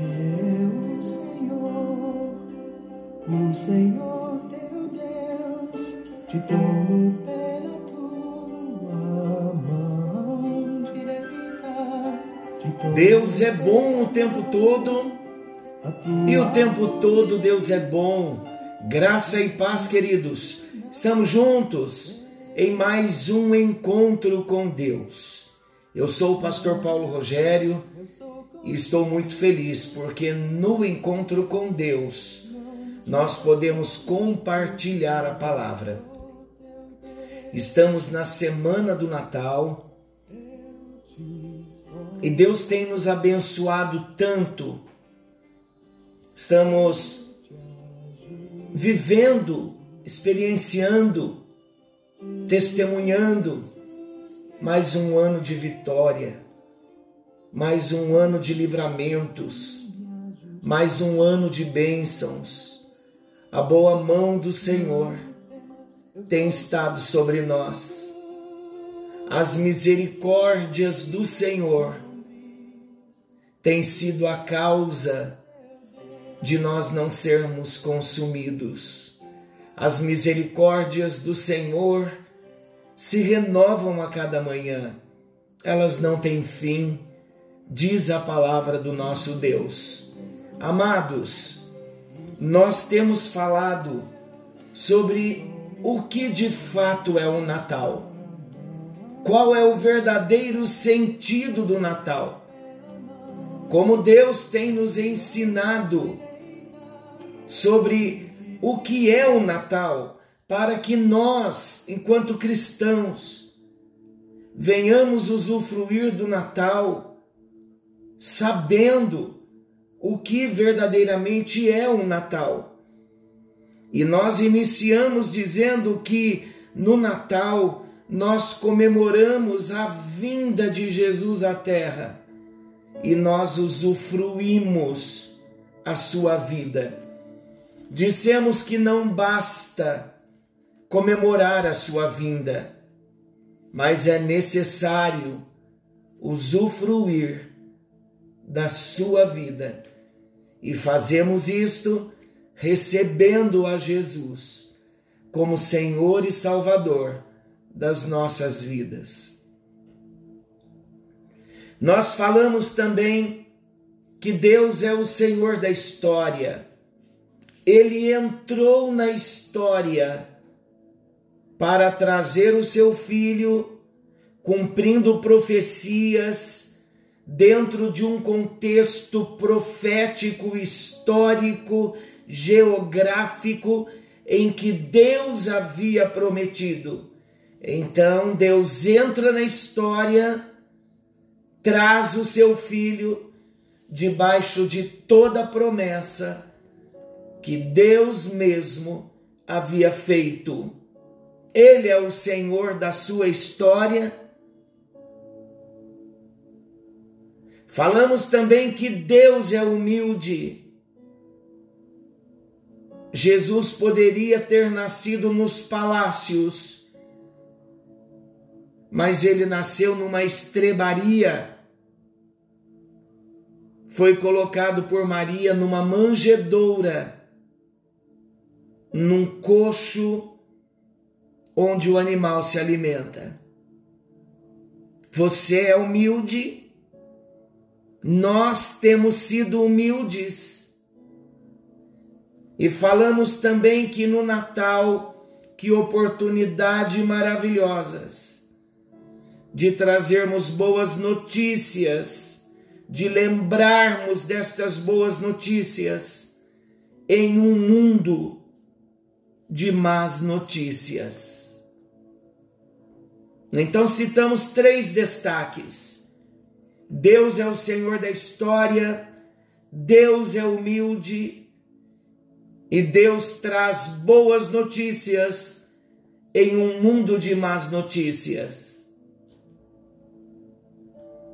É o Senhor, o Senhor teu Deus, te tomo pela tua mão direita. Deus é bom o tempo todo e o tempo todo Deus é bom. Graça e paz, queridos. Estamos juntos em mais um encontro com Deus. Eu sou o pastor Paulo Rogério e estou muito feliz porque no encontro com Deus nós podemos compartilhar a palavra. Estamos na semana do Natal e Deus tem nos abençoado tanto. Estamos vivendo, experienciando, testemunhando mais um ano de vitória, mais um ano de livramentos, mais um ano de bênçãos. A boa mão do Senhor tem estado sobre nós. As misericórdias do Senhor têm sido a causa de nós não sermos consumidos. As misericórdias do Senhor se renovam a cada manhã, elas não têm fim, diz a palavra do nosso Deus. Amados, nós temos falado sobre o que de fato é o Natal. Qual é o verdadeiro sentido do Natal? Como Deus tem nos ensinado sobre o que é o Natal, para que nós, enquanto cristãos, venhamos usufruir do Natal sabendo o que verdadeiramente é o Natal. E nós iniciamos dizendo que no Natal nós comemoramos a vinda de Jesus à Terra e nós usufruímos a sua vida. Dissemos que não basta comemorar a sua vinda, mas é necessário usufruir da sua vida. E fazemos isto recebendo a Jesus como Senhor e Salvador das nossas vidas. Nós falamos também que Deus é o Senhor da história. Ele entrou na história para trazer o seu filho, cumprindo profecias dentro de um contexto profético, histórico, geográfico em que Deus havia prometido. Então Deus entra na história, traz o seu filho debaixo de toda a promessa que Deus mesmo havia feito. Ele é o Senhor da sua história. Falamos também que Deus é humilde. Jesus poderia ter nascido nos palácios, mas ele nasceu numa estrebaria. Foi colocado por Maria numa manjedoura, num coxo onde o animal se alimenta. Você é humilde, nós temos sido humildes. E falamos também que no Natal, que oportunidade maravilhosas de trazermos boas notícias, de lembrarmos destas boas notícias em um mundo de más notícias. Então citamos três destaques. Deus é o Senhor da história, Deus é humilde e Deus traz boas notícias em um mundo de más notícias.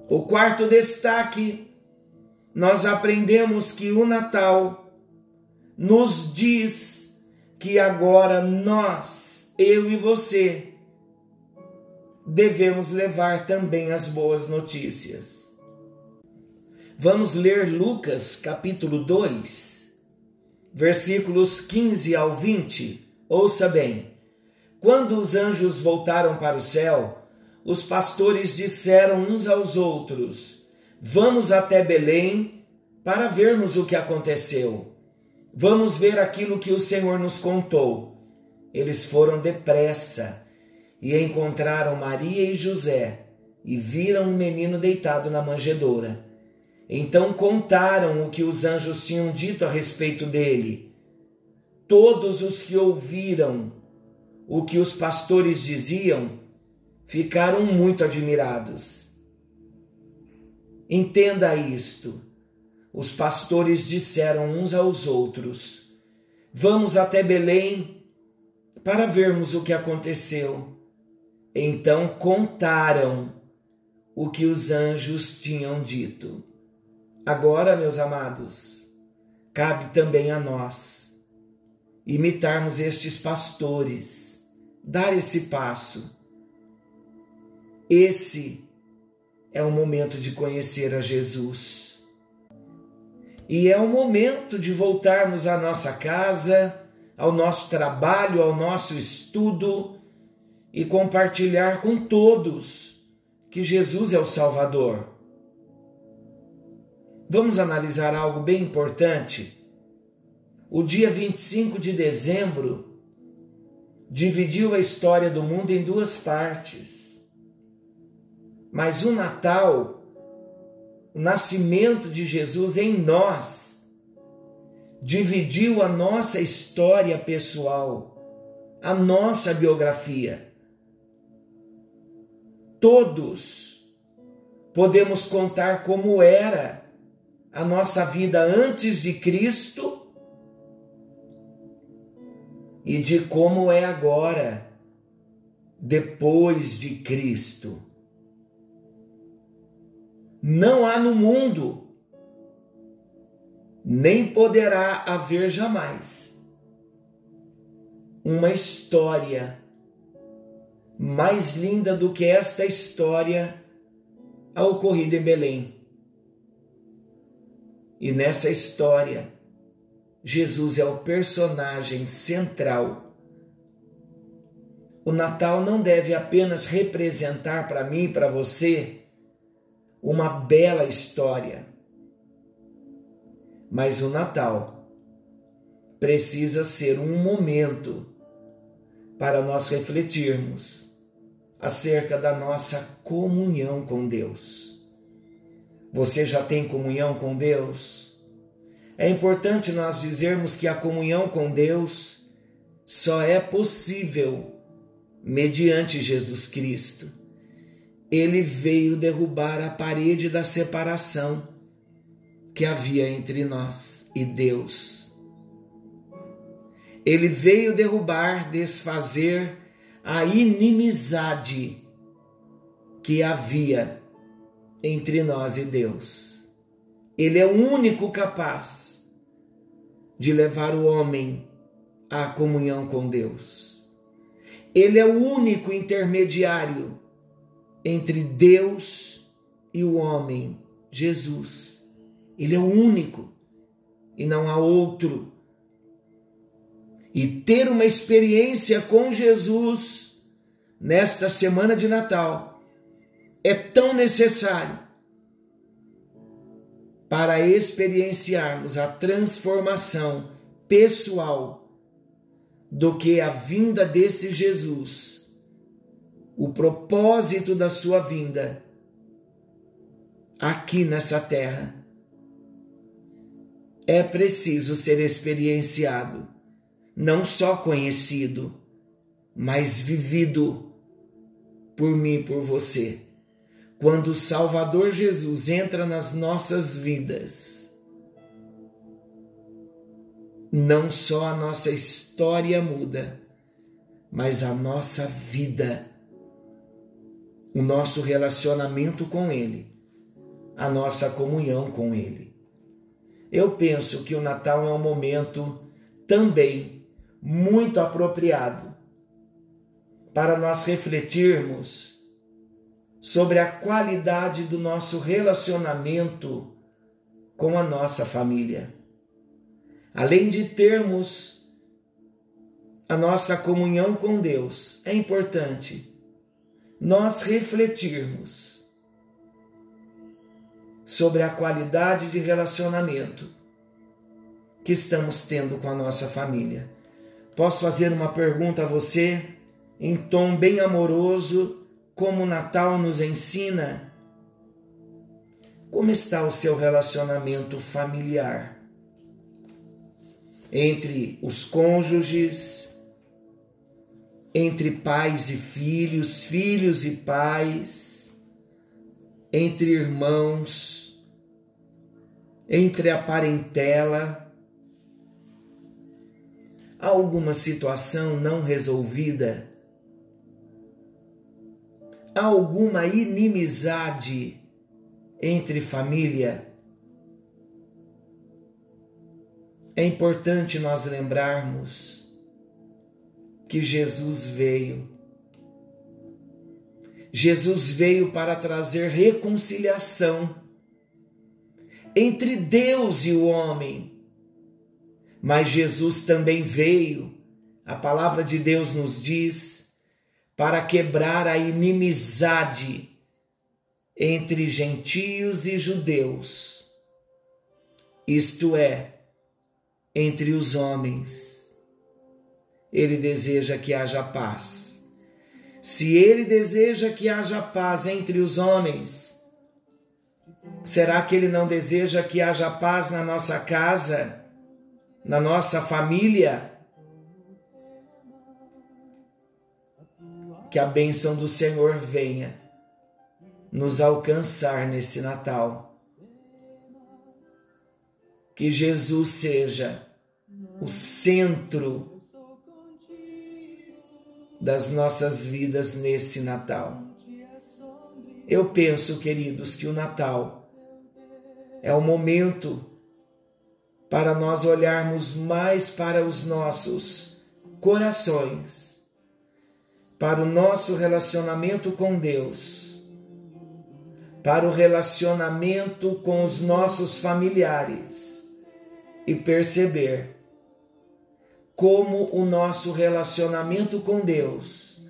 O quarto destaque, nós aprendemos que o Natal nos diz que agora nós, eu e você, devemos levar também as boas notícias. Vamos ler Lucas capítulo 2, versículos 15 ao 20. Ouça bem. Quando os anjos voltaram para o céu, os pastores disseram uns aos outros: Vamos até Belém para vermos o que aconteceu. Vamos ver aquilo que o Senhor nos contou. Eles foram depressa e encontraram Maria e José e viram um menino deitado na manjedoura. Então contaram o que os anjos tinham dito a respeito dele. Todos os que ouviram o que os pastores diziam ficaram muito admirados. Entenda isto. Os pastores disseram uns aos outros: Vamos até Belém para vermos o que aconteceu. Então contaram o que os anjos tinham dito. Agora, meus amados, cabe também a nós imitarmos estes pastores, dar esse passo. Esse é o momento de conhecer a Jesus. E é o momento de voltarmos à nossa casa, ao nosso trabalho, ao nosso estudo e compartilhar com todos que Jesus é o Salvador. Vamos analisar algo bem importante. O dia 25 de dezembro dividiu a história do mundo em duas partes. Mas o Natal, o nascimento de Jesus em nós, dividiu a nossa história pessoal, a nossa biografia. Todos podemos contar como era a nossa vida antes de Cristo e de como é agora, depois de Cristo. Não há no mundo, nem poderá haver jamais, uma história mais linda do que esta história a ocorrida em Belém. E nessa história, Jesus é o personagem central. O Natal não deve apenas representar para mim e para você uma bela história, mas o Natal precisa ser um momento para nós refletirmos acerca da nossa comunhão com Deus. Você já tem comunhão com Deus? É importante nós dizermos que a comunhão com Deus só é possível mediante Jesus Cristo. Ele veio derrubar a parede da separação que havia entre nós e Deus. Ele veio derrubar, desfazer a inimizade que havia entre nós e Deus. Ele é o único capaz de levar o homem à comunhão com Deus. Ele é o único intermediário entre Deus e o homem, Jesus. Ele é o único e não há outro. E ter uma experiência com Jesus nesta semana de Natal é tão necessário para experienciarmos a transformação pessoal do que a vinda desse Jesus, o propósito da sua vinda aqui nessa terra. É preciso ser experienciado, não só conhecido, mas vivido por mim e por você quando o Salvador Jesus entra nas nossas vidas, não só a nossa história muda, mas a nossa vida, o nosso relacionamento com Ele, a nossa comunhão com Ele. Eu penso que o Natal é um momento também muito apropriado para nós refletirmos sobre a qualidade do nosso relacionamento com a nossa família. Além de termos a nossa comunhão com Deus, é importante nós refletirmos sobre a qualidade de relacionamento que estamos tendo com a nossa família. Posso fazer uma pergunta a você em tom bem amoroso, como o Natal nos ensina? Como está o seu relacionamento familiar? Entre os cônjuges, entre pais e filhos, filhos e pais, entre irmãos, entre a parentela. Alguma situação não resolvida? Alguma inimizade entre família? É importante nós lembrarmos que Jesus veio. Jesus veio para trazer reconciliação entre Deus e o homem. Mas Jesus também veio, a palavra de Deus nos diz, para quebrar a inimizade entre gentios e judeus, isto é, entre os homens ele deseja que haja paz. Se ele deseja que haja paz entre os homens, será que ele não deseja que haja paz na nossa casa, na nossa família? Que a bênção do Senhor venha nos alcançar nesse Natal. Que Jesus seja o centro das nossas vidas nesse Natal. Eu penso, queridos, que o Natal é o momento para nós olharmos mais para os nossos corações, para o nosso relacionamento com Deus, para o relacionamento com os nossos familiares e perceber como o nosso relacionamento com Deus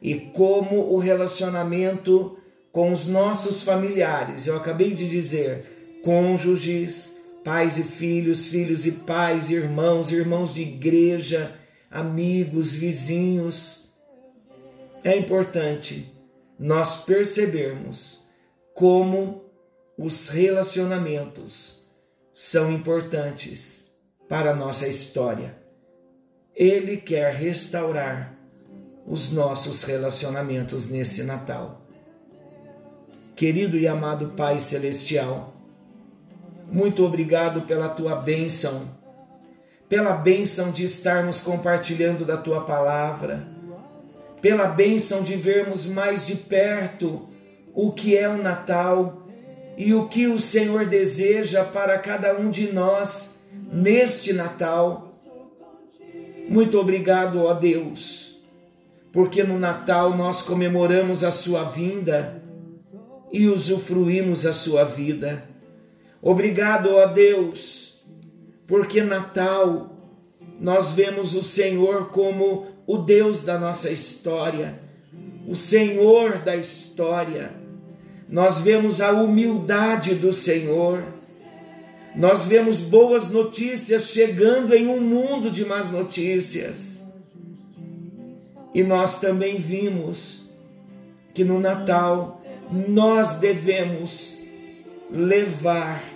e como o relacionamento com os nossos familiares. Eu acabei de dizer, cônjuges, pais e filhos, filhos e pais, irmãos, irmãos de igreja, amigos, vizinhos. É importante nós percebermos como os relacionamentos são importantes para a nossa história. Ele quer restaurar os nossos relacionamentos nesse Natal. Querido e amado Pai Celestial, muito obrigado pela tua bênção, pela bênção de estarmos compartilhando da tua palavra, pela bênção de vermos mais de perto o que é o Natal e o que o Senhor deseja para cada um de nós neste Natal muito obrigado, ó Deus, porque no Natal nós comemoramos a Sua vinda e usufruímos a Sua vida. Obrigado, ó Deus, porque Natal nós vemos o Senhor como o Deus da nossa história, o Senhor da história. Nós vemos a humildade do Senhor nós vemos boas notícias chegando em um mundo de más notícias. E nós também vimos que no Natal nós devemos levar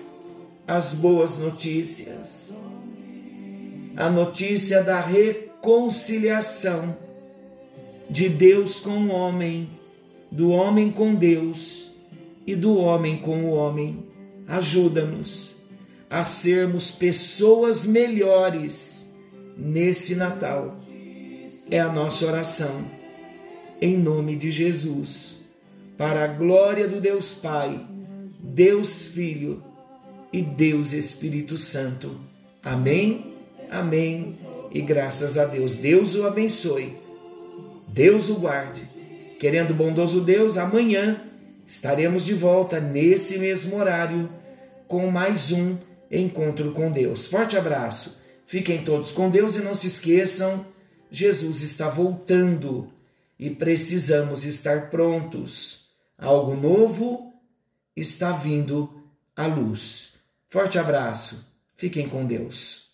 as boas notícias. A notícia da reconciliação de Deus com o homem, do homem com Deus e do homem com o homem. Ajuda-nos a sermos pessoas melhores nesse Natal. É a nossa oração, em nome de Jesus, para a glória do Deus Pai, Deus Filho e Deus Espírito Santo. Amém, amém e graças a Deus. Deus o abençoe, Deus o guarde. Querendo bondoso Deus, amanhã estaremos de volta nesse mesmo horário com mais um encontro com Deus. Forte abraço. Fiquem todos com Deus e não se esqueçam, Jesus está voltando e precisamos estar prontos. Algo novo está vindo à luz. Forte abraço. Fiquem com Deus.